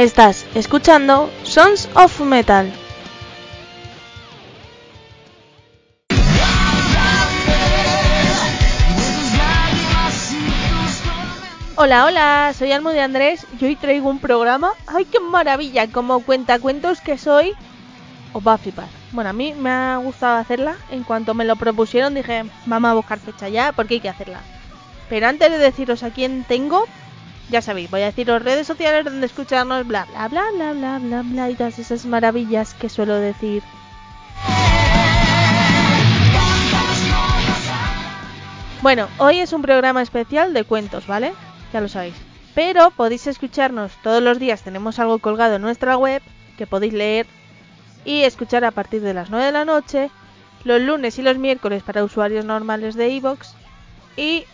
Estás escuchando Sons of Metal. Hola, hola, soy Almo de Andrés y hoy traigo un programa. ¡Ay, qué maravilla! Como cuentacuentos que soy, os va a flipar. Bueno, a mí me ha gustado hacerla. En cuanto me lo propusieron dije, vamos a buscar fecha ya porque hay que hacerla. Pero antes de deciros a quién tengo, ya sabéis, voy a deciros redes sociales donde escucharnos, bla, bla, bla, bla, bla, bla, bla, y todas esas maravillas que suelo decir. Bueno, hoy es un programa especial de cuentos, ¿vale? Ya lo sabéis. Pero podéis escucharnos todos los días, tenemos algo colgado en nuestra web que podéis leer y escuchar a partir de las 9 de la noche, los lunes y los miércoles para usuarios normales de iVoox y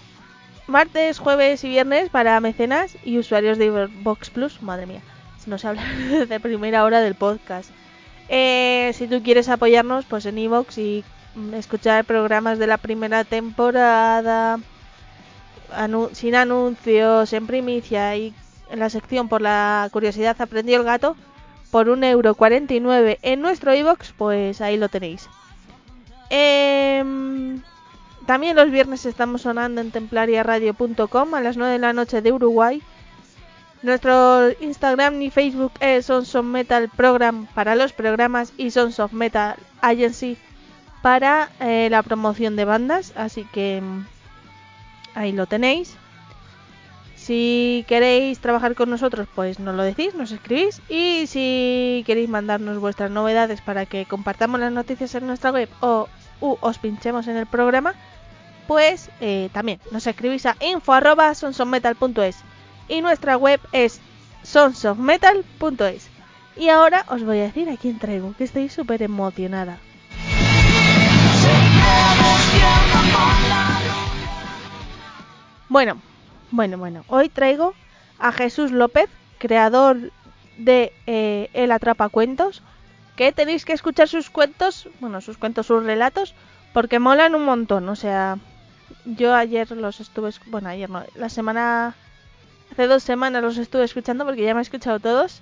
martes, jueves y viernes para mecenas y usuarios de Vox Plus. Madre mía, nos habla de primera hora del podcast. Eh, si tú quieres apoyarnos, pues en iVoox y escuchar programas de la primera temporada sin anuncios, en primicia y en la sección por la curiosidad aprendió el gato por 1,49€ en nuestro iBox, pues ahí lo tenéis. Eh, también los viernes estamos sonando en templariaradio.com a las 9 de la noche de Uruguay. Nuestro Instagram y Facebook es Sons of Metal Program para los programas y Sons of Metal Agency para eh, la promoción de bandas. Así que mm, ahí lo tenéis. Si queréis trabajar con nosotros, pues nos lo decís, nos escribís. Y si queréis mandarnos vuestras novedades para que compartamos las noticias en nuestra web o os pinchemos en el programa, pues también nos escribís a info.sonsofmetal.es y nuestra web es sonsofmetal.es. Y ahora os voy a decir a quién traigo, que estoy súper emocionada. Bueno, bueno, bueno, hoy traigo a Jesús López, creador de eh, El Atrapa Cuentos, que tenéis que escuchar sus cuentos, bueno, sus cuentos, sus relatos, porque molan un montón, o sea, yo ayer los estuve, bueno, ayer no, la semana, hace dos semanas los estuve escuchando porque ya me he escuchado todos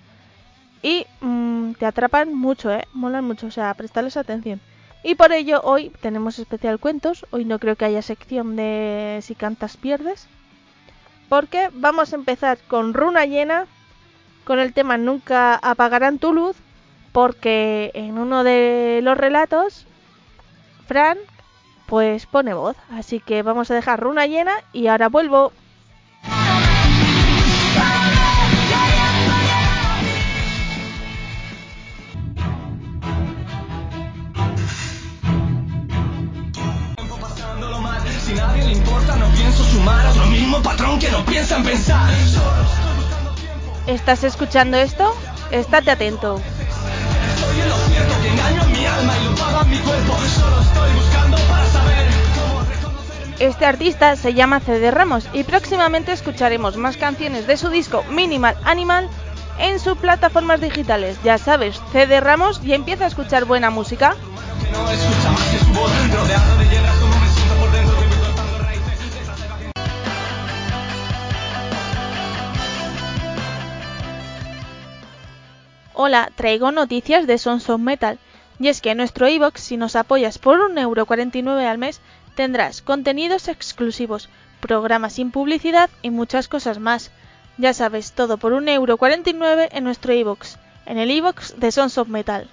y mm, te atrapan mucho, ¿eh? Molan mucho, o sea, prestarles atención. Y por ello hoy tenemos especial cuentos, hoy no creo que haya sección de si cantas pierdes, porque vamos a empezar con Runa Llena, con el tema Nunca apagarán tu luz, porque en uno de los relatos, Fran, pues pone voz. Así que vamos a dejar runa llena y ahora vuelvo. ¿Estás escuchando esto? Estate atento. Estoy en lo cierto que engaño mi alma y lo pago a mi cuerpo. Este artista se llama CD Ramos y próximamente escucharemos más canciones de su disco Minimal Animal en sus plataformas digitales. Ya sabes, CD Ramos y empieza a escuchar buena música. Hola, traigo noticias de Sons of Metal. Y es que en nuestro iBox, si nos apoyas por 1,49€ al mes, tendrás contenidos exclusivos, programas sin publicidad y muchas cosas más. Ya sabes, todo por 1,49€ en nuestro iBox, en el iBox de Sons of Metal.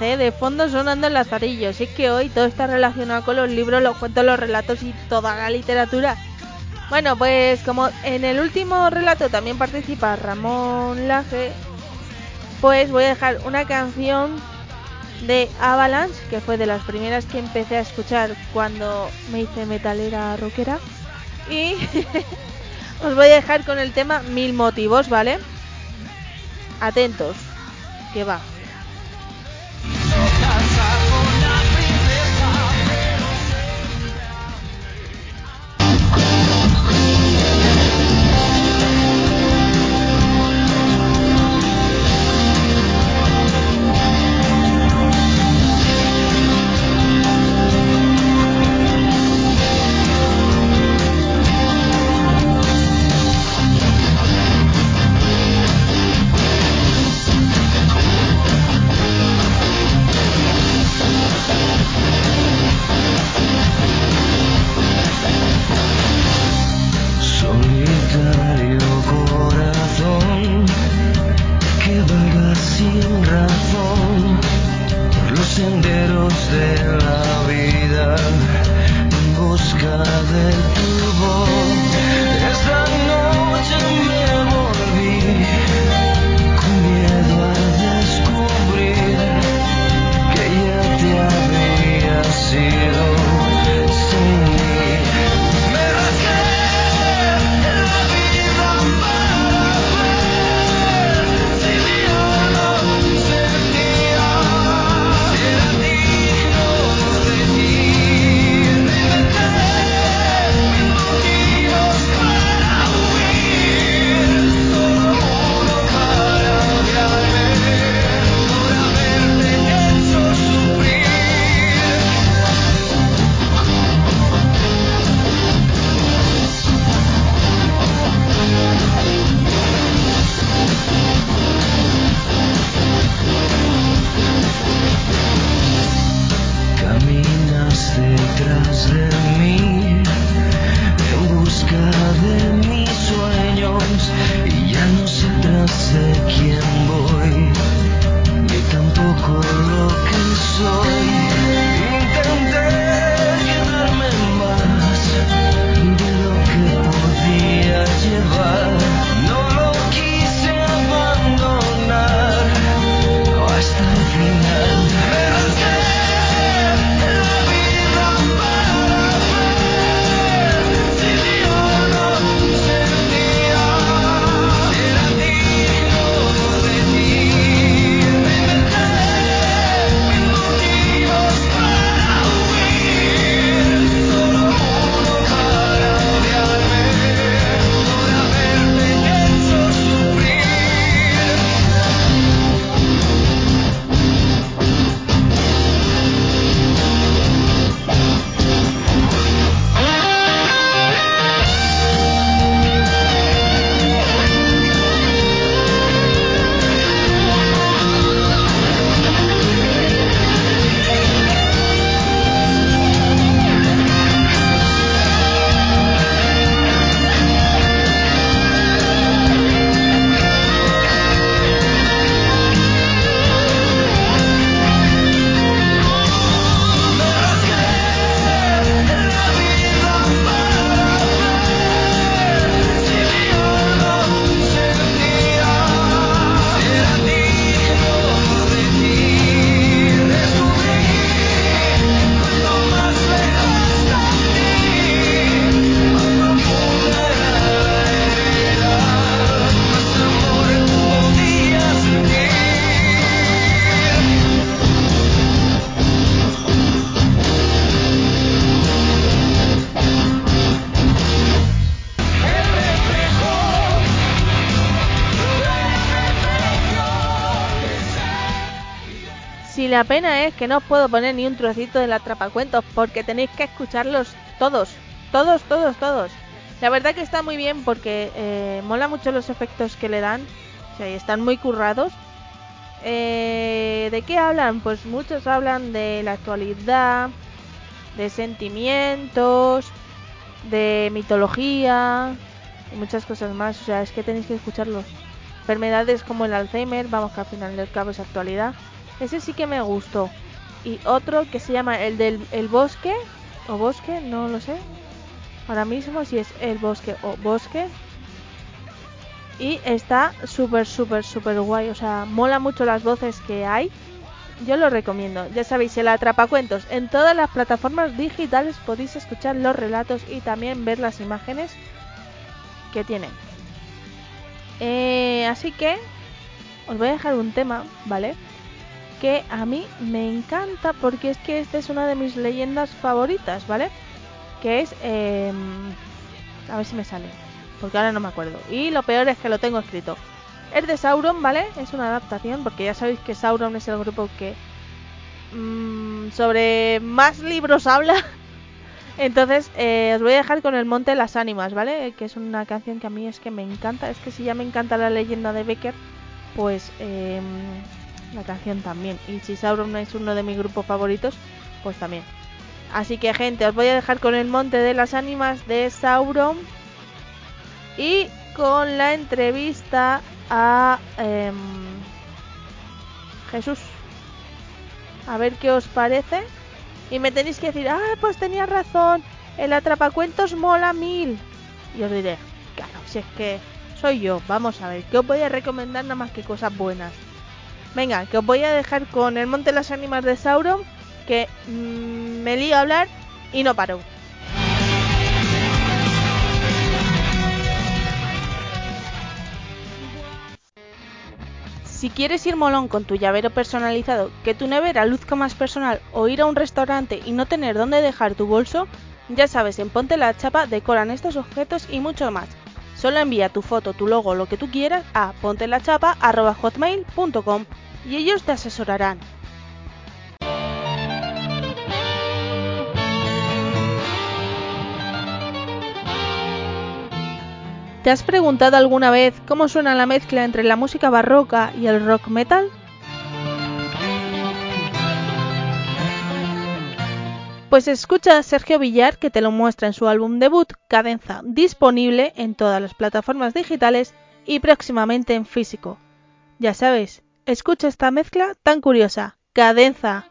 ¿Eh? de fondo sonando el lazarillo. Es que hoy todo está relacionado con los libros, los cuentos, los relatos y toda la literatura. Bueno, pues como en el último relato también participa Ramón Laje, pues voy a dejar una canción de Avalanche, que fue de las primeras que empecé a escuchar cuando me hice metalera rockera. Y os voy a dejar con el tema Mil Motivos, ¿vale? Atentos, que va. La pena es que no os puedo poner ni un trocito de la atrapacuentos porque tenéis que escucharlos todos, todos, todos, todos. La verdad que está muy bien porque eh, mola mucho los efectos que le dan, o sea, están muy currados. Eh, ¿De qué hablan? Pues muchos hablan de la actualidad, de sentimientos, de mitología y muchas cosas más. O sea, es que tenéis que escucharlos. Enfermedades como el Alzheimer, vamos que al final del cabo es actualidad Ese sí que me gustó. Y otro que se llama el del el bosque o bosque, no lo sé. Ahora mismo si es el bosque o bosque. Y está súper, súper, súper guay. O sea, mola mucho las voces que hay. Yo lo recomiendo. Ya sabéis, el Atrapacuentos. En todas las plataformas digitales podéis escuchar los relatos y también ver las imágenes que tienen. Eh, así que os voy a dejar un tema, ¿vale? Que a mí me encanta porque es que esta es una de mis leyendas favoritas, ¿vale? Que es... Eh, a ver si me sale. Porque ahora no me acuerdo. Y lo peor es que lo tengo escrito. Es de Sauron, ¿vale? Es una adaptación porque ya sabéis que Sauron es el grupo que... Mmm, sobre más libros habla. Entonces, eh, os voy a dejar con el Monte de las Ánimas, ¿vale? Que es una canción que a mí es que me encanta. Es que si ya me encanta la leyenda de Becker, pues eh, la canción también. Y si Sauron es uno de mis grupos favoritos, pues también. Así que, gente, os voy a dejar con el Monte de las Ánimas de Sauron. Y con la entrevista a eh, Jesús. A ver qué os parece. Y me tenéis que decir, ah, pues tenía razón, el atrapacuentos mola mil. Y os diré, claro, si es que soy yo, vamos a ver, que os voy a recomendar nada más que cosas buenas. Venga, que os voy a dejar con el Monte de las Ánimas de Sauron, que mmm, me lío a hablar y no paro. Si quieres ir molón con tu llavero personalizado, que tu nevera luzca más personal o ir a un restaurante y no tener dónde dejar tu bolso, ya sabes, en Ponte la Chapa decoran estos objetos y mucho más. Solo envía tu foto, tu logo, lo que tú quieras a pontelachapa.hotmail.com y ellos te asesorarán. ¿Te has preguntado alguna vez cómo suena la mezcla entre la música barroca y el rock metal? Pues escucha a Sergio Villar que te lo muestra en su álbum debut Cadenza, disponible en todas las plataformas digitales y próximamente en físico. Ya sabes, Escucha esta mezcla tan curiosa. Cadenza.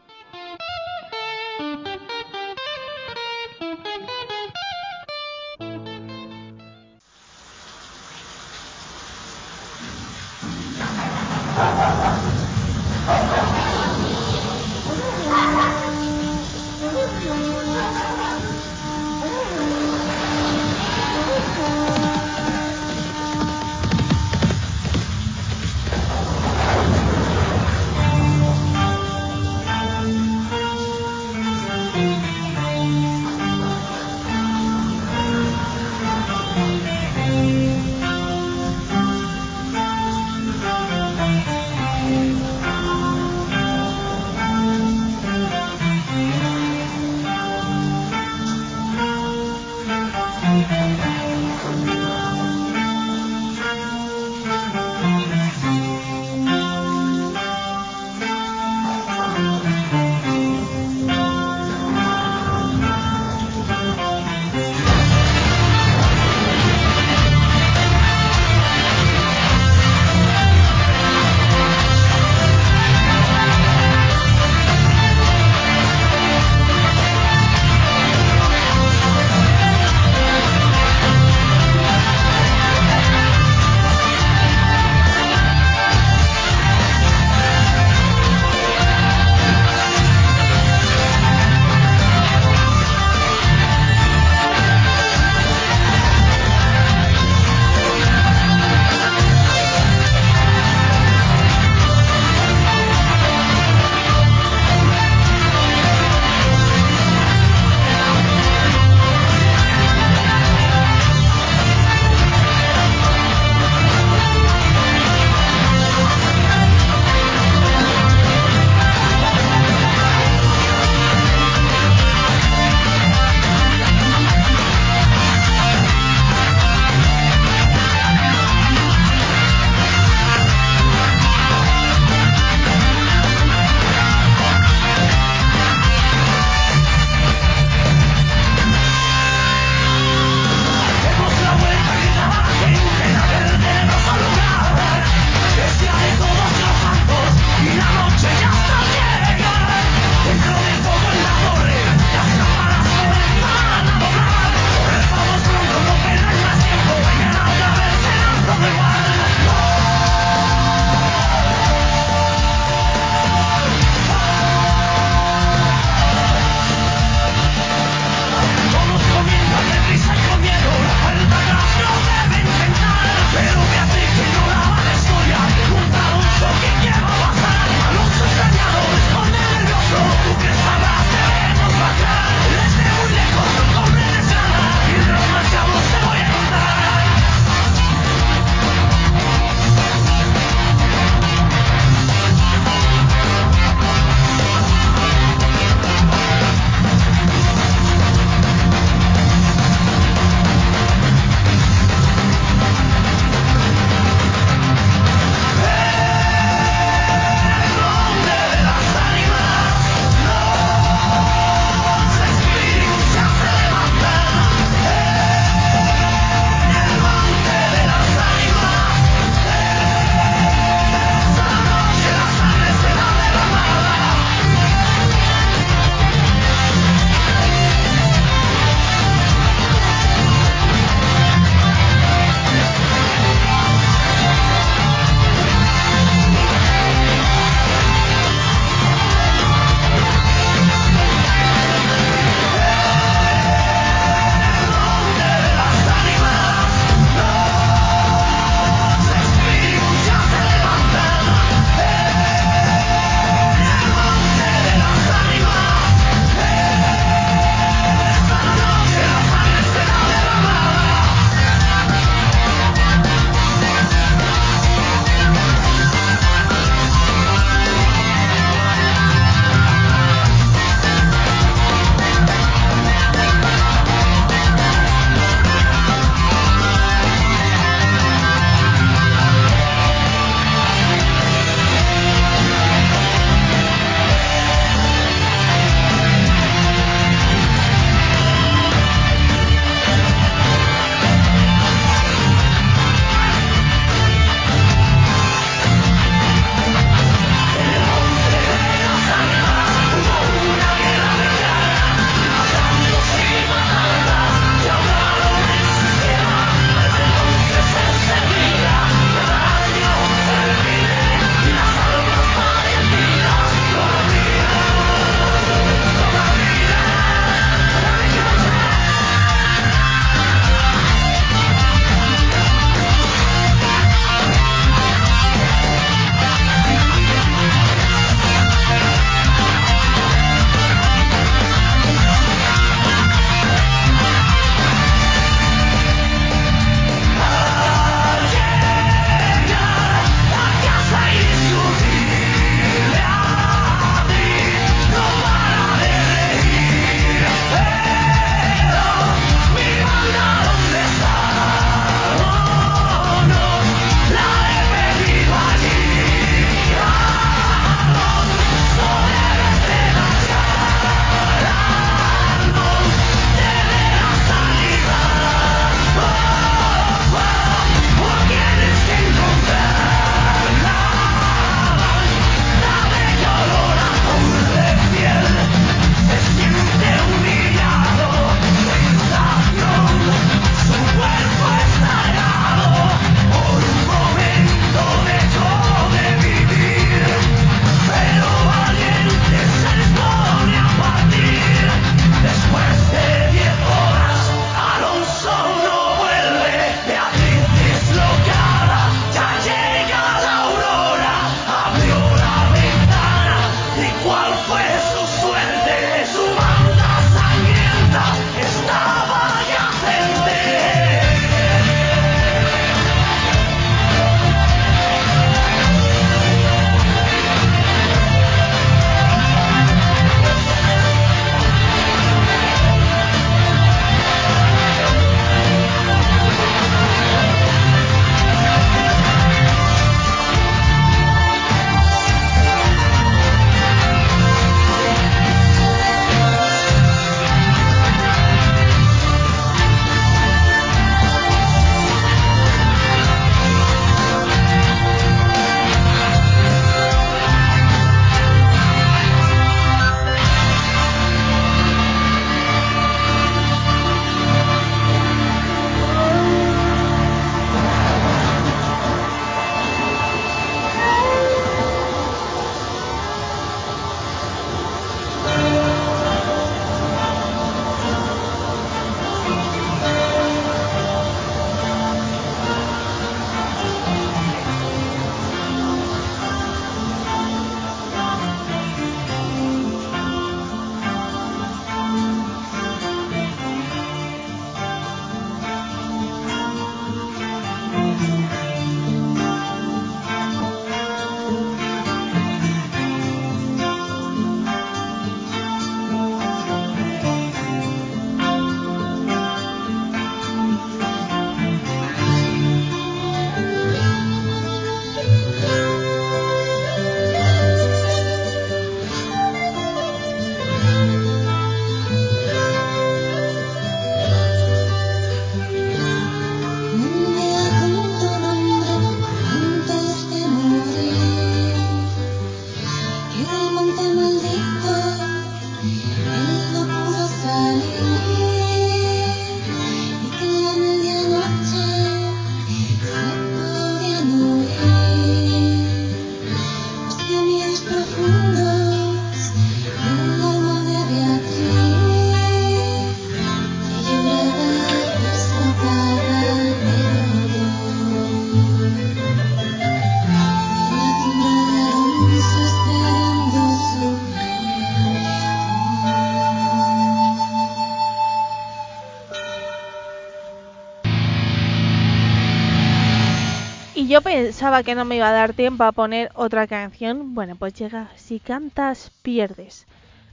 Yo pensaba que no me iba a dar tiempo a poner otra canción. Bueno, pues llega Si cantas, pierdes.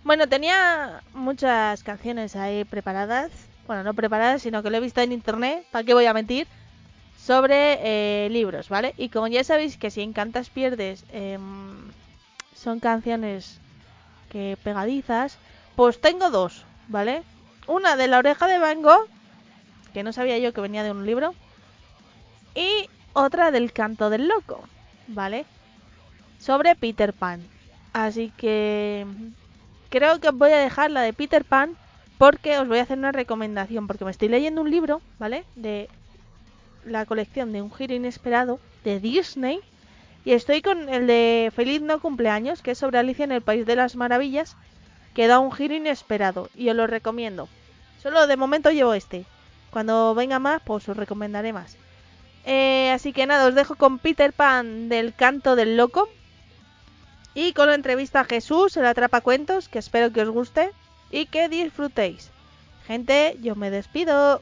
Bueno, tenía muchas canciones ahí preparadas. Bueno, no preparadas, sino que lo he visto en internet. ¿Para qué voy a mentir? Sobre eh, libros, ¿vale? Y como ya sabéis que si encantas pierdes em, son canciones que pegadizas, pues tengo dos, ¿vale? Una de la oreja de Van que no sabía yo que venía de un libro, y otra del canto del loco, ¿vale? Sobre Peter Pan. Así que creo que os voy a dejar la de Peter Pan porque os voy a hacer una recomendación, porque me estoy leyendo un libro, ¿vale? De la colección de Un giro inesperado de Disney y estoy con el de Feliz no cumpleaños, que es sobre Alicia en el País de las Maravillas, que da un giro inesperado y os lo recomiendo. Solo de momento llevo este. Cuando venga más, pues os recomendaré más. Eh, así que nada, os dejo con Peter Pan del canto del loco. Y con la entrevista a Jesús, el atrapacuentos, que espero que os guste y que disfrutéis. Gente, yo me despido.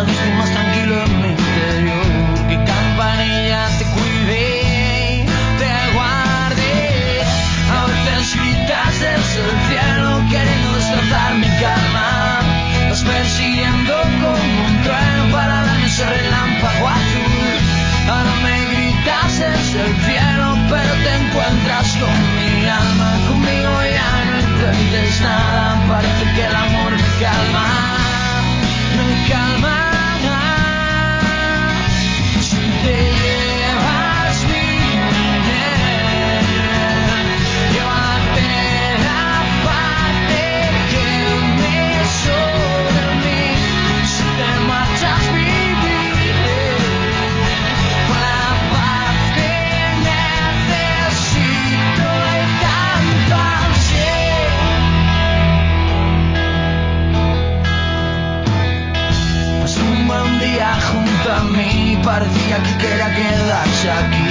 Mejor, más parecía que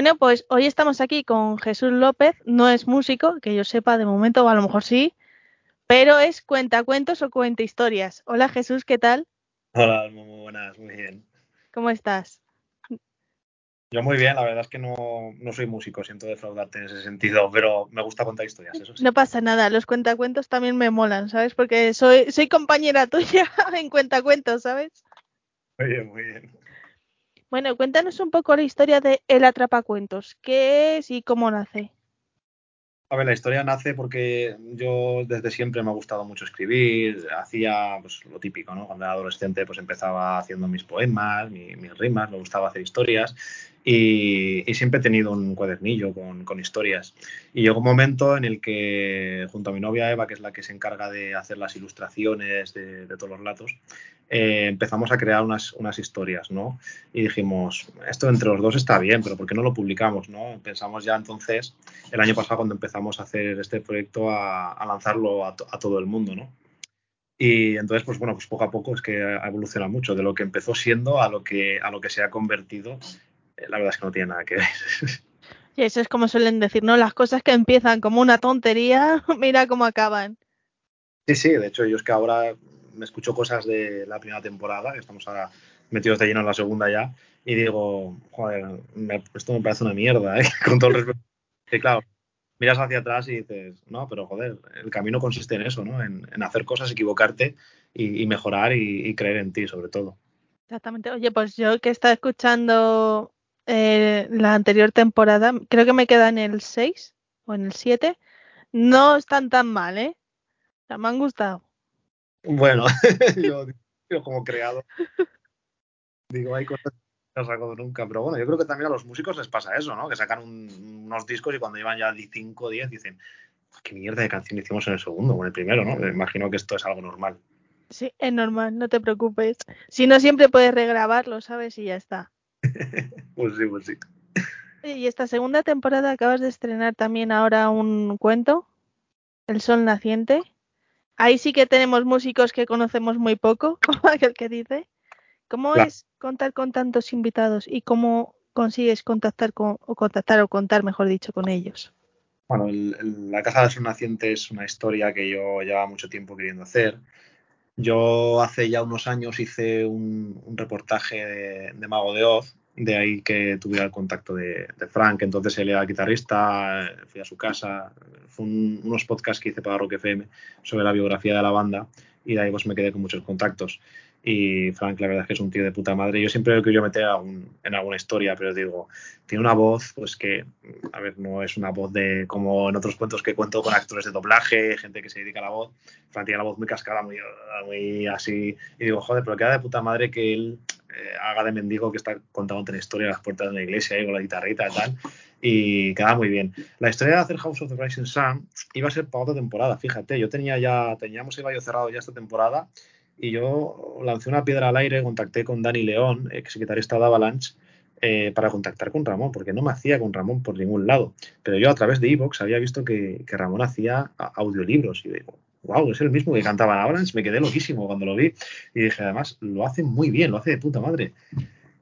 Bueno, pues hoy estamos aquí con Jesús López, no es músico, que yo sepa de momento, o a lo mejor sí, pero es cuentacuentos o cuenta historias. Hola Jesús, ¿qué tal? Hola, muy buenas, muy bien. ¿Cómo estás? Yo muy bien, la verdad es que no, no soy músico, siento defraudarte en ese sentido, pero me gusta contar historias, eso sí. No pasa nada, los cuentacuentos también me molan, ¿sabes? Porque soy, soy compañera tuya en cuentacuentos, ¿sabes? Muy bien, muy bien. Bueno, cuéntanos un poco la historia de El Atrapacuentos. ¿Qué es y cómo nace? A ver, la historia nace porque yo desde siempre me ha gustado mucho escribir, hacía pues, lo típico, ¿no? Cuando era adolescente pues empezaba haciendo mis poemas, mi- mis rimas, me gustaba hacer historias y, y siempre he tenido un cuadernillo con, con historias. Y llegó un momento en el que junto a mi novia Eva, que es la que se encarga de hacer las ilustraciones de, de todos los latos, eh, empezamos a crear unas, unas historias, ¿no? Y dijimos, esto entre los dos está bien, pero ¿por qué no lo publicamos, no? Pensamos ya entonces el año pasado cuando empezamos a hacer este proyecto a, a lanzarlo a, to- a todo el mundo, ¿no? Y entonces, pues bueno, pues poco a poco es que ha evolucionado mucho de lo que empezó siendo a lo que, a lo que se ha convertido. La verdad es que no tiene nada que ver. Y eso es como suelen decir, ¿no? Las cosas que empiezan como una tontería, mira cómo acaban. Sí, sí, de hecho yo es que ahora me escucho cosas de la primera temporada, que estamos ahora metidos de lleno en la segunda ya, y digo, joder, me- esto me parece una mierda, ¿eh? con todo el respeto. Y claro, miras hacia atrás y dices, no, pero joder, el camino consiste en eso, ¿no? En, en hacer cosas, equivocarte y, y mejorar y, y creer en ti, sobre todo. Exactamente. Oye, pues yo que estaba escuchando eh, la anterior temporada, creo que me queda en el 6 o en el 7. No están tan mal, ¿eh? O sea, me han gustado. Bueno, yo, yo como creado, digo, hay cosas que no saco nunca, pero bueno, yo creo que también a los músicos les pasa eso, ¿no? Que sacan un- unos discos y cuando llevan ya 5 o 10 dicen, qué mierda de canción hicimos en el segundo o en el primero, ¿no? Me imagino que esto es algo normal. Sí, es normal, no te preocupes. Si no, siempre puedes regrabarlo, ¿sabes? Y ya está. Pues sí, pues sí. Y esta segunda temporada acabas de estrenar también ahora un cuento, El Sol Naciente. Ahí sí que tenemos músicos que conocemos muy poco, como aquel que dice. ¿Cómo Claro. es contar con tantos invitados y cómo consigues contactar con, o contactar o contar, mejor dicho, con ellos? Bueno, el- el- La Casa del Sol Naciente es una historia que yo llevaba mucho tiempo queriendo hacer. Yo hace ya unos años hice un, un reportaje de, de Mago de Oz, de ahí que tuviera el contacto de, Frank, entonces él era guitarrista, eh, fui a su casa, fue un- unos podcasts que hice para Rock FM sobre la biografía de la banda y de ahí pues me quedé con muchos contactos. Y Frank, la verdad es que es un tío de puta madre. Yo siempre lo quería meter algún- en alguna historia, pero digo, tiene una voz, pues que, a ver, no es una voz de como en otros cuentos que cuento con actores de doblaje, gente que se dedica a la voz. Fran tiene la voz muy cascada, muy, muy así. Y digo, joder, pero queda de puta madre que él eh, haga de mendigo que está contando una historia a las puertas de la iglesia ahí con la guitarrita y tal. Y queda muy bien. La historia de hacer House of the Rising Sun iba a ser para otra temporada, fíjate. Yo tenía ya, teníamos el gallo cerrado ya esta temporada y yo lancé una piedra al aire, contacté con Dani León, ex guitarrista de Avalanche, eh, para contactar con Ramón, porque no me hacía con Ramón por ningún lado. Pero yo a través de Evox había visto que, que Ramón hacía audiolibros y digo, wow, es el mismo que cantaba en Avalanche, me quedé loquísimo cuando lo vi y dije, además, lo hace muy bien, lo hace de puta madre.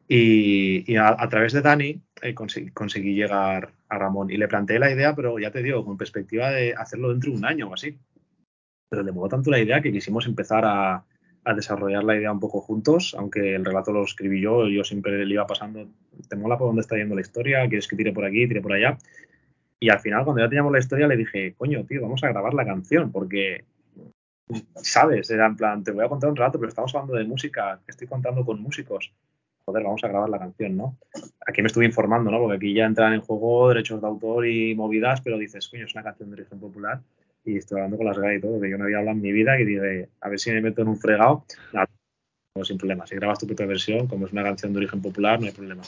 Y, y a, a través de Dani eh, conseguí, conseguí llegar a Ramón y le planteé la idea, pero ya te digo, con perspectiva de hacerlo dentro de un año o así. Pero le moló tanto la idea que quisimos empezar a, a desarrollar la idea un poco juntos, aunque el relato lo escribí yo, yo siempre le iba pasando, ¿te mola por dónde está yendo la historia? ¿Quieres que tire por aquí, tire por allá? Y al final, cuando ya teníamos la historia, le dije, coño, tío, vamos a grabar la canción, porque, ¿sabes? Era en plan, te voy a contar un rato, pero estamos hablando de música, estoy contando con músicos. Joder, vamos a grabar la canción, ¿no? Aquí me estuve informando, ¿no? Porque aquí ya entran en juego derechos de autor y movidas, pero dices, coño, es una canción de origen popular y estoy hablando con las GAE y todo, que yo no había hablado en mi vida y dije, a ver si me meto en un fregado. Nada, sin problema. Si grabas tu propia versión, como es una canción de origen popular, no hay problema.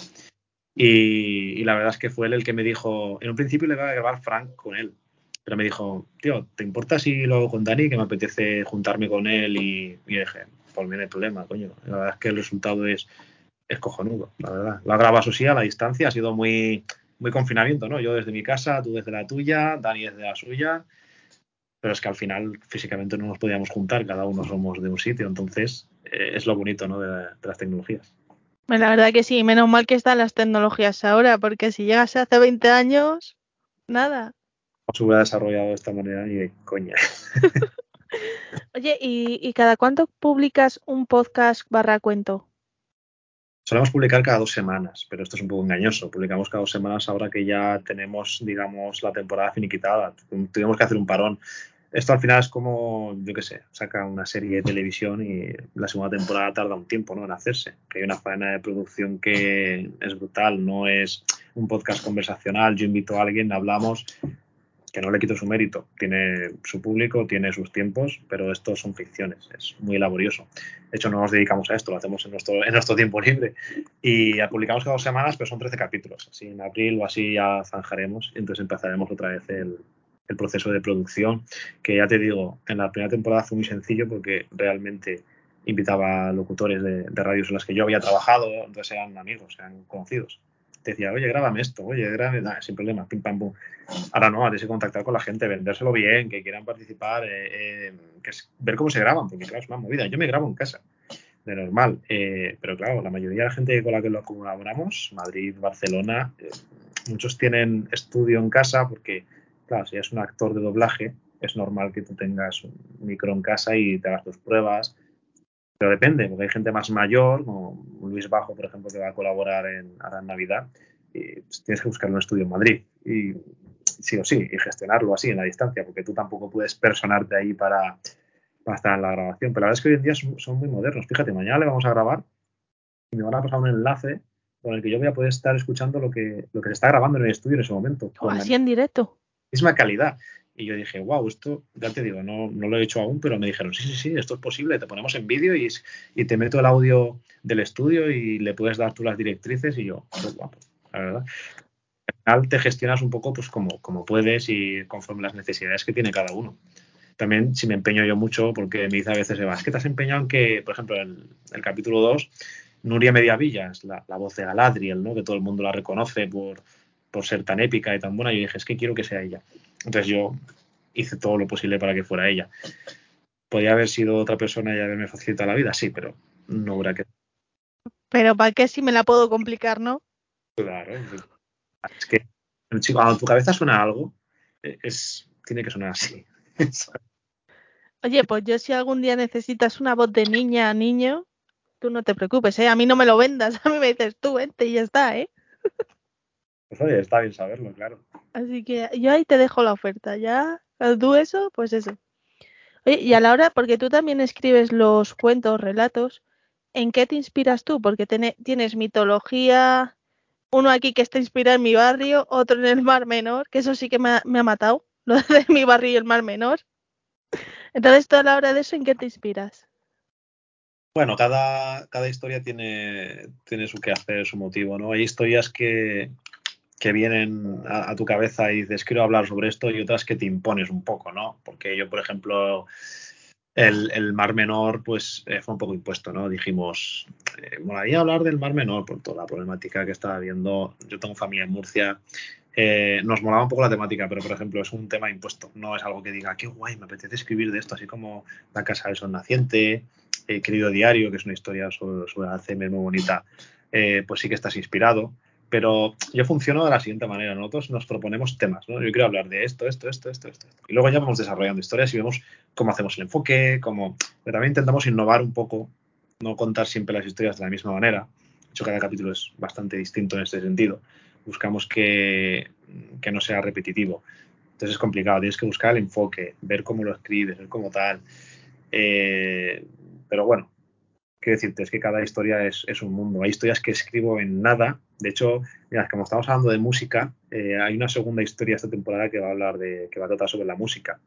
Y, la verdad es que fue él el que me dijo, en un principio le iba a grabar Frank con él, pero me dijo, tío, ¿te importa si lo hago con Dani? Que me apetece juntarme con él y, y dije, por mí no hay problema, coño. La verdad es que el resultado es, es cojonudo, la verdad. Lo grabado eso sí a la distancia, ha sido muy, muy confinamiento, ¿no? Yo desde mi casa, tú desde la tuya, Dani desde la suya, pero es que al final físicamente no nos podíamos juntar, cada uno somos de un sitio, entonces eh, es lo bonito, ¿no? De las tecnologías. Pues la verdad que sí, menos mal que están las tecnologías ahora, porque si llegase hace 20 años, nada. No se hubiera desarrollado de esta manera ni de coña. Oye, ¿y, y cada cuánto publicas un podcast barra cuento? Solemos publicar cada dos semanas, pero esto es un poco engañoso. Publicamos cada dos semanas ahora que ya tenemos, digamos, la temporada finiquitada. Tuvimos que hacer un parón. Esto al final es como, yo qué sé, saca una serie de televisión y la segunda temporada tarda un tiempo ¿no? en hacerse. Que hay una faena de producción que es brutal, no es un podcast conversacional. Yo invito a alguien, hablamos, que no le quito su mérito. Tiene su público, tiene sus tiempos, pero esto son ficciones, es muy laborioso. De hecho, no nos dedicamos a esto, lo hacemos en nuestro, en nuestro tiempo libre. Y publicamos cada dos semanas, pero son 13 capítulos. Así en abril o así ya zanjaremos entonces empezaremos otra vez el, el proceso de producción, que ya te digo, en la primera temporada fue muy sencillo porque realmente invitaba locutores de, radios en las que yo había trabajado, entonces eran amigos, eran conocidos te decía, oye, grábame esto, oye, grábame, nada, sin problema, pim pam pum. Ahora no, tienes que contactar con la gente, vendérselo bien, que quieran participar, eh, eh, ver cómo se graban, porque claro, es una movida. Yo me grabo en casa, de normal, eh, pero claro, la mayoría de la gente con la que lo colaboramos, Madrid, Barcelona, muchos tienen estudio en casa porque, claro, si eres un actor de doblaje, es normal que tú tengas un micro en casa y te hagas tus pruebas, pero depende, porque hay gente más mayor, como Luis Bajo, por ejemplo, que va a colaborar en, ahora en Navidad, y pues, tienes que buscar un estudio en Madrid. Y sí o sí, y gestionarlo así en la distancia, porque tú tampoco puedes personarte ahí para, para estar en la grabación. Pero la verdad es que hoy en día son, son, muy modernos. Fíjate, mañana le vamos a grabar y me van a pasar un enlace con el que yo voy a poder estar escuchando lo que, lo que se está grabando en el estudio en ese momento. O así en directo. Misma calidad. Y yo dije, wow, esto, ya te digo, no, no lo he hecho aún, pero me dijeron, sí, sí, sí, esto es posible, te ponemos en vídeo y, y, te meto el audio del estudio y le puedes dar tú las directrices y yo, pues guapo, la verdad. Al final te gestionas un poco pues como, como puedes y conforme las necesidades que tiene cada uno. También si me empeño yo mucho, porque me dice a veces Eva, es que te has empeñado en que, por ejemplo, el, el capítulo 2, Nuria Mediavillas, la, la voz de Galadriel, ¿no? que todo el mundo la reconoce por, por ser tan épica y tan buena, yo dije, es que quiero que sea ella. Entonces yo hice todo lo posible para que fuera ella. Podría haber sido otra persona y haberme facilitado la vida, sí, pero no hubiera que. Pero ¿para qué si me la puedo complicar, no? Claro. Es que cuando tu cabeza suena algo, es, tiene que sonar así. Oye, pues yo si algún día necesitas una voz de niña a niño, tú no te preocupes, ¿eh? A mí no me lo vendas, a mí me dices tú, vente y ya está, ¿eh? Pues oye, está bien saberlo, claro. Así que yo ahí te dejo la oferta, ya, tú eso, pues eso. Oye, y a la hora, porque tú también escribes los cuentos, relatos, ¿en qué te inspiras tú? Porque ten, tienes mitología, uno aquí que está inspirado en mi barrio, otro en el Mar Menor, que eso sí que me ha, me ha matado, lo de mi barrio y el Mar Menor. Entonces, tú a la hora de eso, ¿en qué te inspiras? Bueno, cada, cada historia tiene, tiene su quehacer, su motivo, ¿no? Hay historias que, que vienen a, tu cabeza y dices, quiero hablar sobre esto, y otras que te impones un poco, ¿no? Porque yo, por ejemplo, el, Mar Menor, pues eh, fue un poco impuesto, ¿no? Dijimos, eh, molaría hablar del Mar Menor por toda la problemática que estaba viendo. Yo tengo familia en Murcia. Eh, nos molaba un poco la temática, pero por ejemplo es un tema impuesto, no es algo que diga, qué guay, me apetece escribir de esto, así como La Casa del Sol Naciente, eh, Querido Diario, que es una historia sobre, sobre Alzheimer muy bonita, eh, pues sí que estás inspirado pero yo funciono de la siguiente manera. Nosotros nos proponemos temas, ¿no? Yo quiero hablar de esto, esto, esto, esto, esto. Y luego ya vamos desarrollando historias y vemos cómo hacemos el enfoque, cómo... Pero también intentamos innovar un poco, no contar siempre las historias de la misma manera. De hecho, cada capítulo es bastante distinto en este sentido. Buscamos que, que no sea repetitivo. Entonces es complicado, tienes que buscar el enfoque, ver cómo lo escribes, ver cómo tal. Eh, pero bueno, quiero decirte, es que cada historia es, es, un mundo. Hay historias que escribo en nada. De hecho, mira, como estamos hablando de música, eh, hay una segunda historia esta temporada que va a hablar de, que va a tratar sobre la música.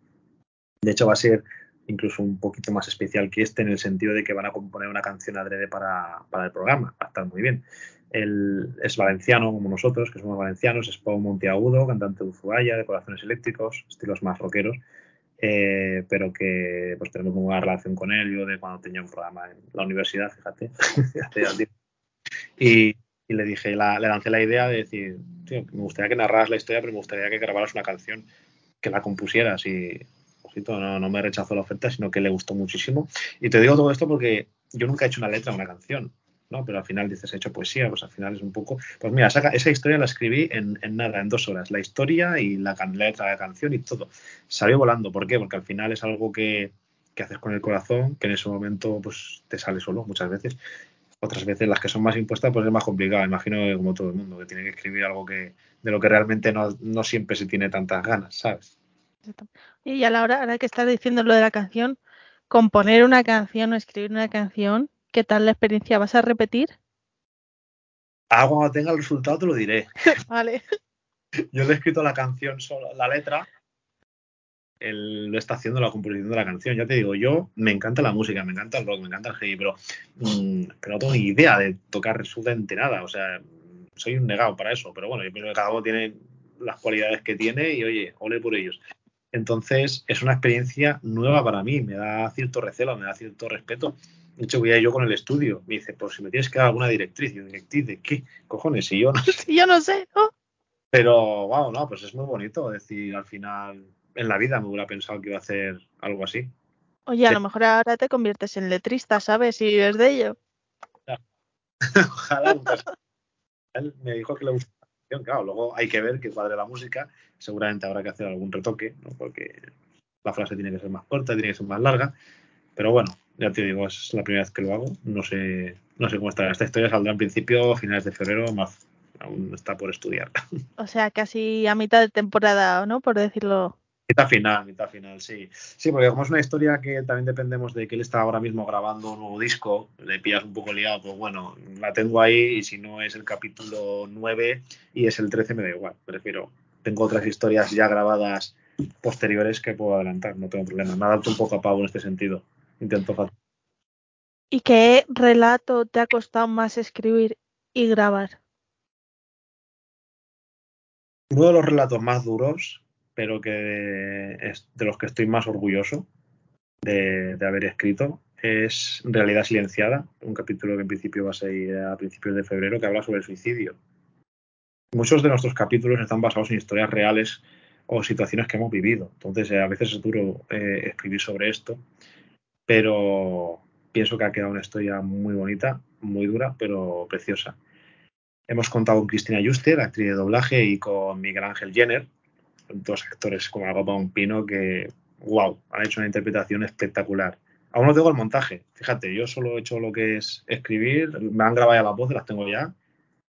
De hecho, va a ser incluso un poquito más especial que este en el sentido de que van a componer una canción adrede para, para el programa. Va a estar muy bien. Él es valenciano como nosotros, que somos valencianos, es Pau Monteagudo, cantante de Uzubaya, de Corazones Eléctricos, estilos más rockeros eh, pero que pues tenemos una relación con él, yo de cuando tenía un programa en la universidad, fíjate, y, y, le dije, la, le lancé la idea de decir, tío, me gustaría que narraras la historia, pero me gustaría que grabaras una canción, que la compusieras y ojito, no, no me rechazó la oferta, sino que le gustó muchísimo. Y te digo todo esto porque yo nunca he hecho una letra de una canción, ¿no? Pero al final dices, he hecho poesía, pues al final es un poco. Pues mira, esa, esa historia la escribí en, en, nada, en dos horas. La historia y la, la letra de la canción y todo. Salió volando. ¿Por qué? Porque al final es algo que, que haces con el corazón, que en ese momento pues te sale solo muchas veces. Otras veces las que son más impuestas pues es más complicado, imagino que como todo el mundo, que tiene que escribir algo que de lo que realmente no, no siempre se tiene tantas ganas, ¿sabes? Y a la hora, ahora que estás diciendo lo de la canción, componer una canción o escribir una canción, ¿qué tal la experiencia? ¿Vas a repetir? Ah, cuando tenga el resultado te lo diré. vale. Yo le he escrito la canción, solo, la letra, él lo está haciendo la composición de la canción. Ya te digo, yo me encanta la música, me encanta el rock, me encanta el heavy, pero, mmm, pero no tengo ni idea de tocar absolutamente nada. O sea, soy un negado para eso. Pero bueno, yo pienso que cada uno tiene las cualidades que tiene y oye, ole por ellos. Entonces, es una experiencia nueva para mí, me da cierto recelo, me da cierto respeto. De hecho, voy a ir yo con el estudio. Me dice, pues si me tienes que dar alguna directriz. Yo, ¿directriz de qué? Cojones, si yo no sé. yo no sé, ¿no? Pero, wow, no, pues es muy bonito. Es decir, al final, en la vida me hubiera pensado que iba a hacer algo así. Oye, a sí. lo mejor ahora te conviertes en letrista, ¿sabes? Si vives de ello. Ojalá. Él me dijo que le gustaba la canción. Claro, luego hay que ver que cuadre la música. Seguramente habrá que hacer algún retoque, ¿no? porque la frase tiene que ser más corta, tiene que ser más larga. Pero bueno, ya te digo, es la primera vez que lo hago. No sé, no sé cómo estará. Esta historia saldrá en principio a finales de febrero, más aún está por estudiar. O sea, casi a mitad de temporada, ¿no? Por decirlo. Mitad final, mitad final, sí. Sí, porque como es una historia que también dependemos de que él está ahora mismo grabando un nuevo disco, le pillas un poco liado, pues bueno, la tengo ahí y si no es el capítulo 9 y es el 13 me da igual, prefiero. Tengo otras historias ya grabadas posteriores que puedo adelantar, no tengo problema. Me adapto un poco a pavo en este sentido. Intento fácil. ¿Y qué relato te ha costado más escribir y grabar? Uno de los relatos más duros pero que es de los que estoy más orgulloso de, haber escrito es Realidad Silenciada, un capítulo que en principio va a salir a principios de febrero que habla sobre el suicidio. Muchos de nuestros capítulos están basados en historias reales o situaciones que hemos vivido, entonces eh, a veces es duro eh, escribir sobre esto, pero pienso que ha quedado una historia muy bonita, muy dura, pero preciosa. Hemos contado con Cristina Juste, la actriz de doblaje, y con Miguel Ángel Jenner, dos actores como la Copa un Pino que, wow, han hecho una interpretación espectacular. Aún no tengo el montaje, fíjate, yo solo he hecho lo que es escribir, me han grabado ya las voces, las tengo ya,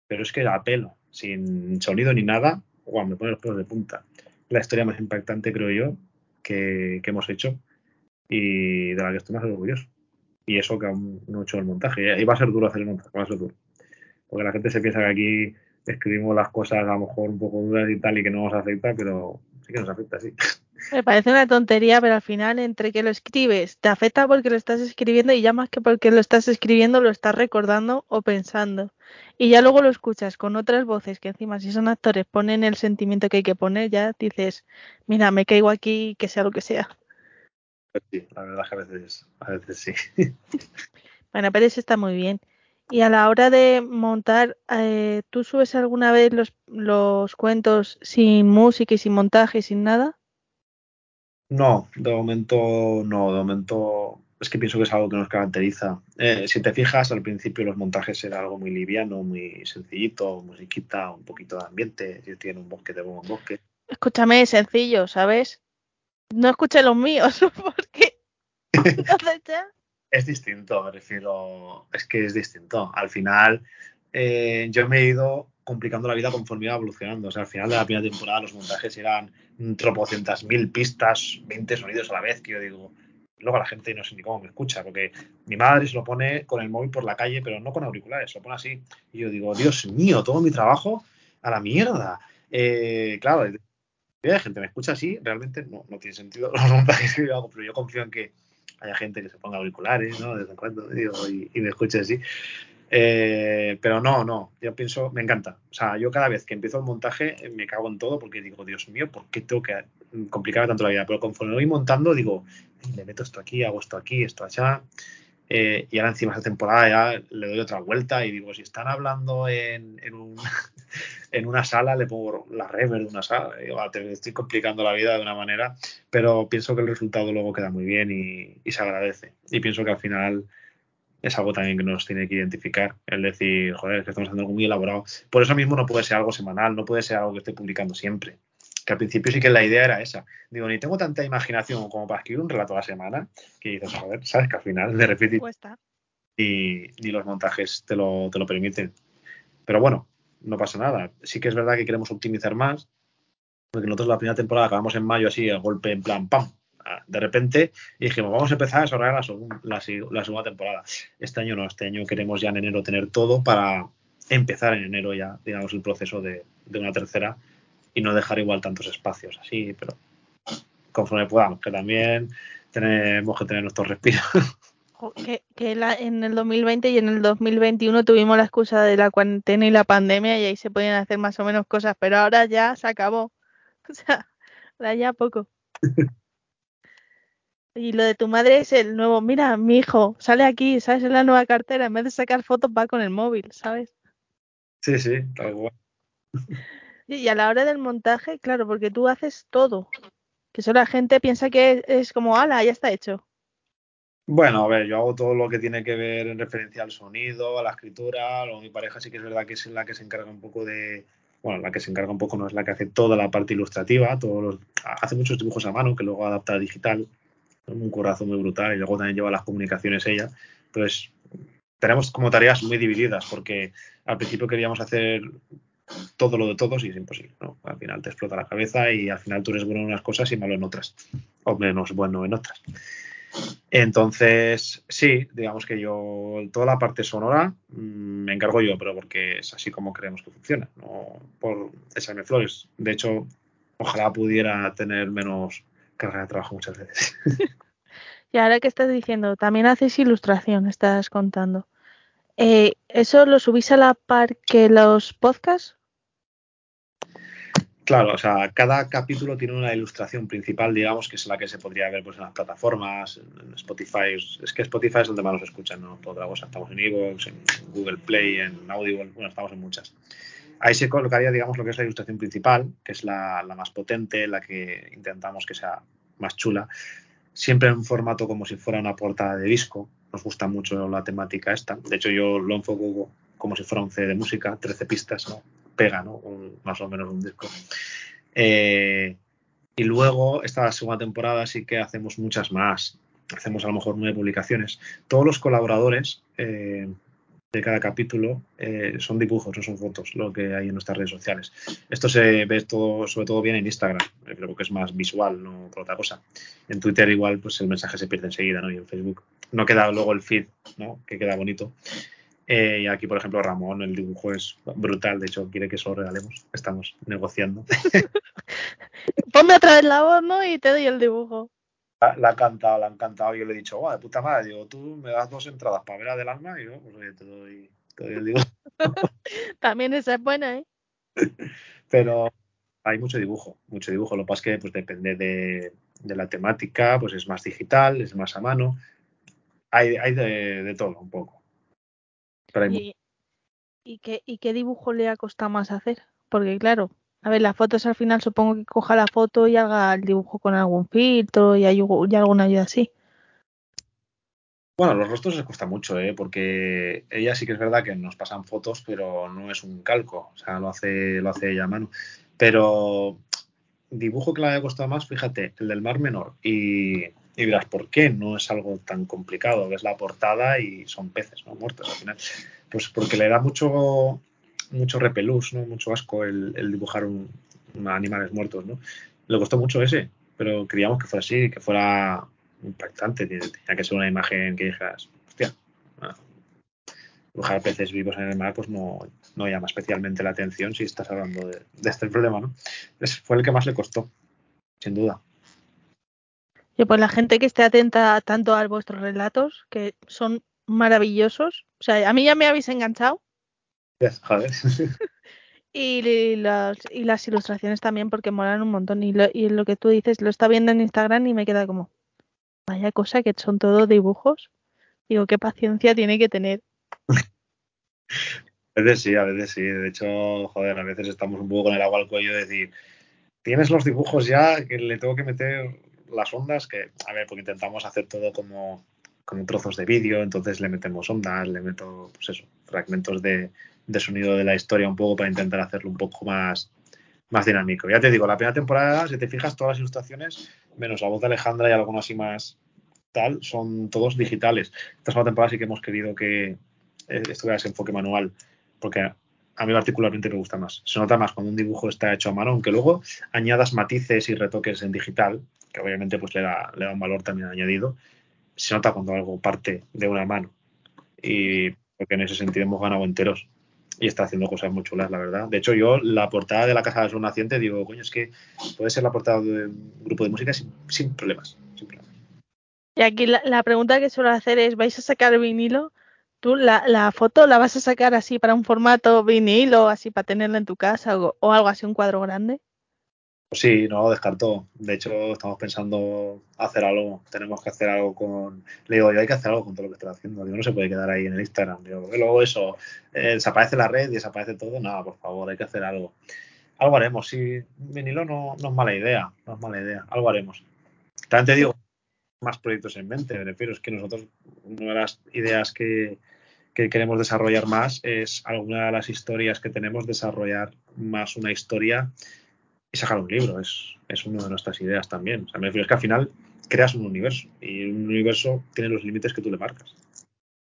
pero es que a pelo, sin sonido ni nada, wow, me pone los pelos de punta. La historia más impactante, creo yo, que, que hemos hecho y de la que estoy más orgulloso. Y eso que aún no he hecho el montaje. Y va a ser duro hacer el montaje, va a ser duro. Porque la gente se piensa que aquí escribimos las cosas a lo mejor un poco duras y tal y que no nos afecta, pero sí que nos afecta, sí. Me parece una tontería, pero al final entre que lo escribes, te afecta porque lo estás escribiendo y ya más que porque lo estás escribiendo, lo estás recordando o pensando. Y ya luego lo escuchas con otras voces que encima si son actores ponen el sentimiento que hay que poner, ya dices, mira, me caigo aquí, que sea lo que sea. Sí, la verdad es que a veces, a veces sí. bueno, pero eso está muy bien. Y a la hora de montar, eh, ¿tú subes alguna vez los, los cuentos sin música y sin montaje y sin nada? No, de momento no, de momento es que pienso que es algo que nos caracteriza. Eh, si te fijas, al principio los montajes era algo muy liviano, muy sencillito, musiquita, un poquito de ambiente, si tiene un bosque, te pongo un bosque. Escúchame, sencillo, ¿sabes? No escuché los míos, porque es distinto, me refiero, es que es distinto. Al final, eh, yo me he ido complicando la vida conforme iba evolucionando. O sea, al final de la primera temporada los montajes eran tropocientas mil pistas, 20 sonidos a la vez, que yo digo, luego la gente no sé ni cómo me escucha, porque mi madre se lo pone con el móvil por la calle, pero no con auriculares, lo pone así. Y yo digo, Dios mío, todo mi trabajo a la mierda. Eh, claro, la gente me escucha así, realmente no, no tiene sentido los montajes que yo hago, pero yo confío en que haya gente que se ponga auriculares, ¿no? De vez en cuando, digo, y, me escuche así. Eh, pero no, no, yo pienso, me encanta. O sea, yo cada vez que empiezo el montaje me cago en todo porque digo, Dios mío, ¿por qué tengo que complicarme tanto la vida? Pero conforme voy montando, digo, le meto esto aquí, hago esto aquí, esto allá. Eh, y ahora encima esta temporada ya le doy otra vuelta y digo, si están hablando en, en, un, en una sala, le pongo la reverb de una sala. Digo, ah, te estoy complicando la vida de una manera, pero pienso que el resultado luego queda muy bien y, y, se agradece. Y pienso que al final es algo también que nos tiene que identificar. El decir, joder, que estamos haciendo algo muy elaborado. Por eso mismo no puede ser algo semanal, no puede ser algo que esté publicando siempre. Que al principio sí que la idea era esa. Digo, ni tengo tanta imaginación como para escribir un relato a la semana, que dices, joder, sabes que al final de repente Cuesta. y, ni los montajes te lo, te lo permiten. Pero bueno, no pasa nada. Sí que es verdad que queremos optimizar más, porque nosotros la primera temporada acabamos en mayo así, a golpe en plan, ¡pam! Ah, De repente y dijimos, vamos a empezar a desarrollar la, segun- la, la segunda temporada. Este año no, este año queremos ya en enero tener todo para empezar en enero ya, digamos, el proceso de, de una tercera y no dejar igual tantos espacios así, pero conforme podamos, que también tenemos que tener nuestros respiros. Que, que la- en el 2020 y en el 2021 tuvimos la excusa de la cuarentena y la pandemia y ahí se podían hacer más o menos cosas, pero ahora ya se acabó. O sea, ahora ya poco. Y lo de tu madre es el nuevo, mira, mi hijo sale aquí, ¿sabes? Es la nueva cartera, en vez de sacar fotos va con el móvil, ¿sabes? Sí, sí, tal cual. Y a la hora del montaje, claro, porque tú haces todo. Que eso la gente piensa que es como, ala, ya está hecho. Bueno, a ver, yo hago todo lo que tiene que ver en referencia al sonido, a la escritura. Luego mi pareja sí que es verdad que es la que se encarga un poco de. Bueno, la que se encarga un poco no es la que hace toda la parte ilustrativa, todos los, hace muchos dibujos a mano que luego adapta a digital. Un currazo muy brutal y luego también lleva las comunicaciones ella. Entonces, tenemos como tareas muy divididas porque al principio queríamos hacer todo lo de todos y es imposible, ¿no? Al final te explota la cabeza y al final tú eres bueno en unas cosas y malo en otras, o menos bueno en otras. Entonces, sí, digamos que yo toda la parte sonora mmm, me encargo yo, pero porque es así como creemos que funciona, no por echarme flores. De hecho, ojalá pudiera tener menos carga de trabajo muchas veces. Y ahora que estás diciendo, también haces ilustración, estás contando. Eh, ¿Eso lo subís a la par que los podcasts? Claro, o sea, cada capítulo tiene una ilustración principal, digamos, que es la que se podría ver pues, en las plataformas, en Spotify. Es que Spotify es donde más nos escuchan, ¿no? Otra cosa. Estamos en Evox, en Google Play, en Audible, bueno, estamos en muchas. Ahí se colocaría, digamos, lo que es la ilustración principal, que es la, más potente, la que intentamos que sea más chula. Siempre en formato como si fuera una portada de disco. Nos gusta mucho la temática esta. De hecho, yo lo enfoco como si fuera un CD de música, 13 pistas, ¿no? Pega, ¿no? Más o menos un disco. Eh, y luego, esta segunda temporada sí que hacemos muchas más. Hacemos a lo mejor nueve publicaciones. Todos los colaboradores eh, de cada capítulo eh, son dibujos, no son fotos, lo que hay en nuestras redes sociales. Esto se ve todo, sobre todo bien en Instagram, creo que es más visual, no por otra cosa. En Twitter igual pues el mensaje se pierde enseguida, ¿no? Y en Facebook no queda luego el feed, ¿no? Que queda bonito. Eh, y aquí, por ejemplo, Ramón, el dibujo es brutal. De hecho, quiere que se lo regalemos. Estamos negociando. Ponme otra vez la voz, ¿no? Y te doy el dibujo. La, la ha cantado, la han cantado. Yo le he dicho, guau, de puta madre. Digo, tú me das dos entradas para ver a del alma y yo, pues oye, te doy, te doy el dibujo. También esa es buena, ¿eh? Pero hay mucho dibujo, mucho dibujo. Lo que pasa es que pues, depende de, de la temática, pues es más digital, es más a mano. Hay, hay de, de todo un poco. ¿Y, y, qué, ¿Y qué dibujo le ha costado más hacer? Porque claro, a ver, las fotos al final supongo que coja la foto y haga el dibujo con algún filtro y, hay, y alguna ayuda así. Bueno, los rostros les cuesta mucho, ¿eh? porque ella sí que es verdad que nos pasan fotos, pero no es un calco, o sea, lo hace, lo hace ella a mano. Pero dibujo que le haya costado más, fíjate, el del Mar Menor. Y, y dirás, ¿por qué? No es algo tan complicado. Ves la portada y son peces, ¿no? Muertos al final. Pues porque le da mucho, mucho repelús, ¿no? Mucho asco el, dibujar un, animales muertos, ¿no? Le costó mucho ese, pero queríamos que fuera así, que fuera impactante. Tenía que ser una imagen que dijeras, hostia, bueno, dibujar peces vivos en el mar, pues no, no llama especialmente la atención si estás hablando de, este problema, ¿no? Fue el que más le costó, sin duda. Y pues la gente que esté atenta tanto a vuestros relatos, que son maravillosos. O sea, a mí ya me habéis enganchado. Joder. Y las, y las ilustraciones también porque molan un montón. Y lo, y lo que tú dices, lo está viendo en Instagram y me queda como, vaya cosa que son todos dibujos. Digo, qué paciencia tiene que tener. A veces sí, a veces sí. De hecho, joder, a veces estamos un poco con el agua al cuello de decir, tienes los dibujos ya que le tengo que meter las ondas, que, a ver, porque intentamos hacer todo como, con trozos de vídeo, entonces le metemos ondas, le meto, pues eso, fragmentos de, de sonido de la historia un poco para intentar hacerlo un poco más, más dinámico. Ya te digo, la primera temporada, si te fijas, todas las ilustraciones, menos la voz de Alejandra y alguno así más tal, son todos digitales. Esta segunda temporada sí que hemos querido que eh, estuviera ese enfoque manual, porque a mí particularmente me gusta más. Se nota más cuando un dibujo está hecho a mano, aunque luego añadas matices y retoques en digital, que obviamente pues le da, le da un valor también añadido. Se nota cuando algo parte de una mano. Y porque en ese sentido hemos ganado enteros y está haciendo cosas muy chulas, la verdad. De hecho, yo la portada de la Casa del Sol Naciente digo, coño, es que puede ser la portada de un grupo de música sin, problemas. Y aquí la, la pregunta que suelo hacer es, ¿vais a sacar vinilo? ¿Tú la, la foto la vas a sacar así para un formato vinilo, así para tenerla en tu casa o, o algo así, un cuadro grande? Pues sí, no lo descartó. De hecho, estamos pensando hacer algo. Tenemos que hacer algo con. Le digo, yo hay que hacer algo con todo lo que estoy haciendo. Digo, no se puede quedar ahí en el Instagram. Luego eso, eh, desaparece la red y desaparece todo. No, por favor, hay que hacer algo. Algo haremos. Sí, vinilo no, no es mala idea. No es mala idea. Algo haremos. También te digo, más proyectos en mente. Me refiero, es que nosotros, una de las ideas que queremos desarrollar más es alguna de las historias que tenemos, desarrollar más una historia y sacar un libro. Es, es una de nuestras ideas también. O sea, me refiero, es que al final creas un universo y un universo tiene los límites que tú le marcas.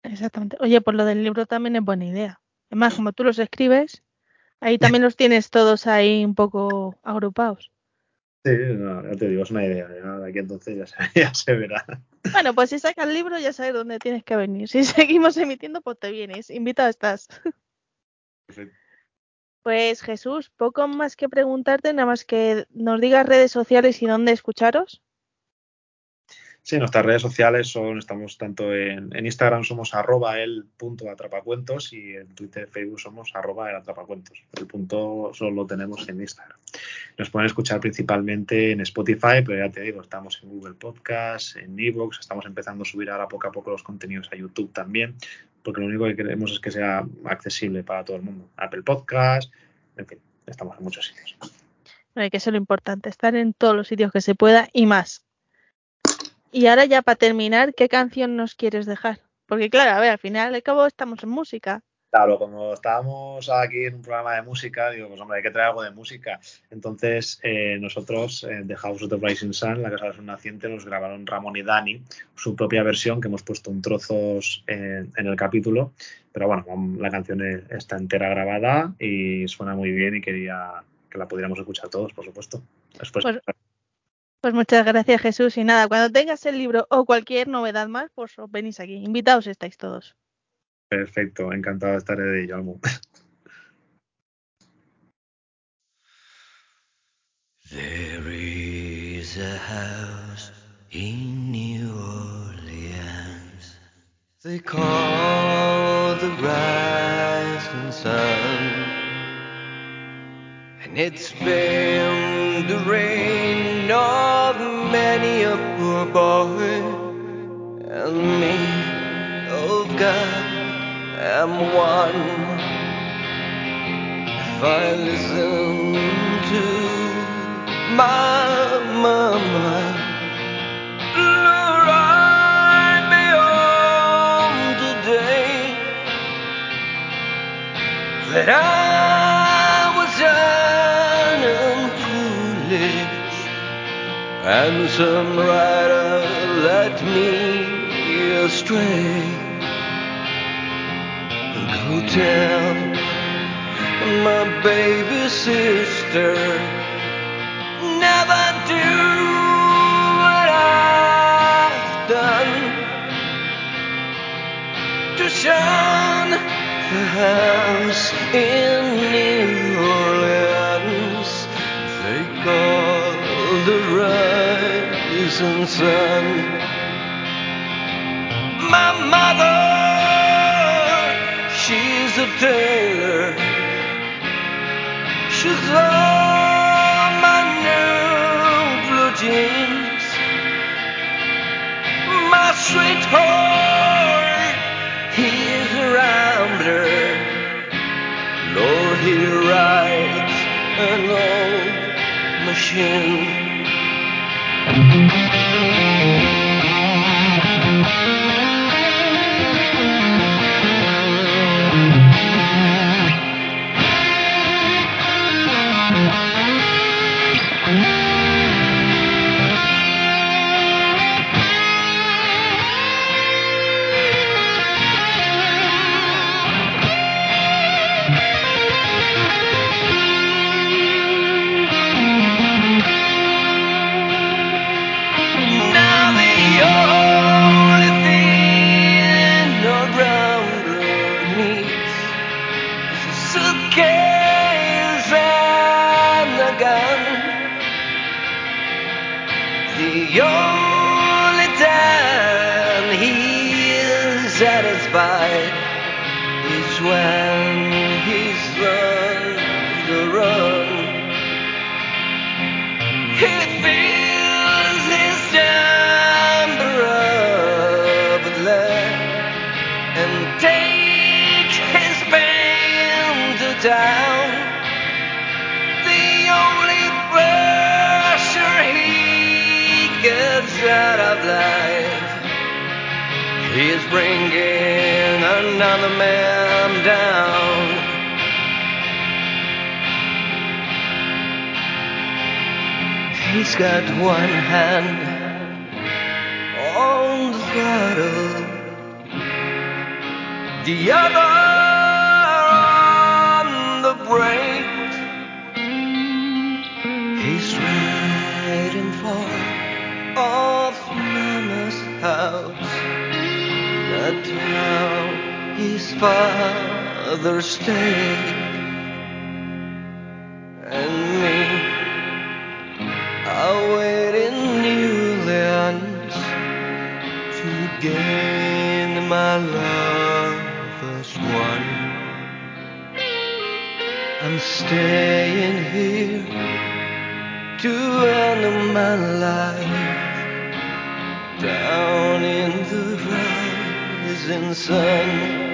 Exactamente. Oye, pues lo del libro también es buena idea. Es más, como tú los escribes, ahí también los tienes todos ahí un poco agrupados. Sí, no, ya te digo, es una idea. Ya de aquí entonces ya se, ya se verá. Bueno, pues si sacas el libro ya sabes dónde tienes que venir. Si seguimos emitiendo, pues te vienes. Invitado estás. Perfecto. Pues Jesús, poco más que preguntarte, nada más que nos digas redes sociales y dónde escucharos. Sí, nuestras redes sociales son, estamos tanto en, Instagram somos arroba el punto atrapacuentos y en Twitter, Facebook somos arroba el atrapacuentos. El punto solo lo tenemos en Instagram. Nos pueden escuchar principalmente en Spotify, pero ya te digo, estamos en Google Podcast, en Evox, estamos empezando a subir ahora poco a poco los contenidos a YouTube también, porque lo único que queremos es que sea accesible para todo el mundo. Apple Podcast, en fin, estamos en muchos sitios. Hay que ser lo importante, estar en todos los sitios que se pueda y más. Y ahora ya para terminar, ¿qué canción nos quieres dejar? Porque claro, a ver, al final al cabo estamos en música. Claro, como estábamos aquí en un programa de música, digo, pues hombre, hay que traer algo de música. Entonces, eh, nosotros, eh, The House of the Rising Sun, la Casa del Sol Naciente, nos grabaron Ramón y Dani, su propia versión, que hemos puesto en trozos en, en el capítulo. Pero bueno, la canción e- está entera grabada y suena muy bien y quería que la pudiéramos escuchar todos, por supuesto. Después, Pues- Pues muchas gracias Jesús y nada, cuando tengas el libro o cualquier novedad más, pues os venís aquí. Invitados estáis todos. perfecto, encantado de estar de ello, Almu. There is a house in New Orleans they call the rising sun, and it's been the reign of many a poor boy and me. Oh God, am one. If I listen to my mama, right beyond today, that I and some writer led me astray. Go tell my baby sister never do what I've done to shun the house in New Orleans they call the rising sun my mother she's a tailor She's all my new blue jeans. My sweetheart, he's a rambler. Lord, he rides an old machine. Father's Day and me awaiting new lands to gain my lover's one. I'm staying here to end my life down in the rising sun.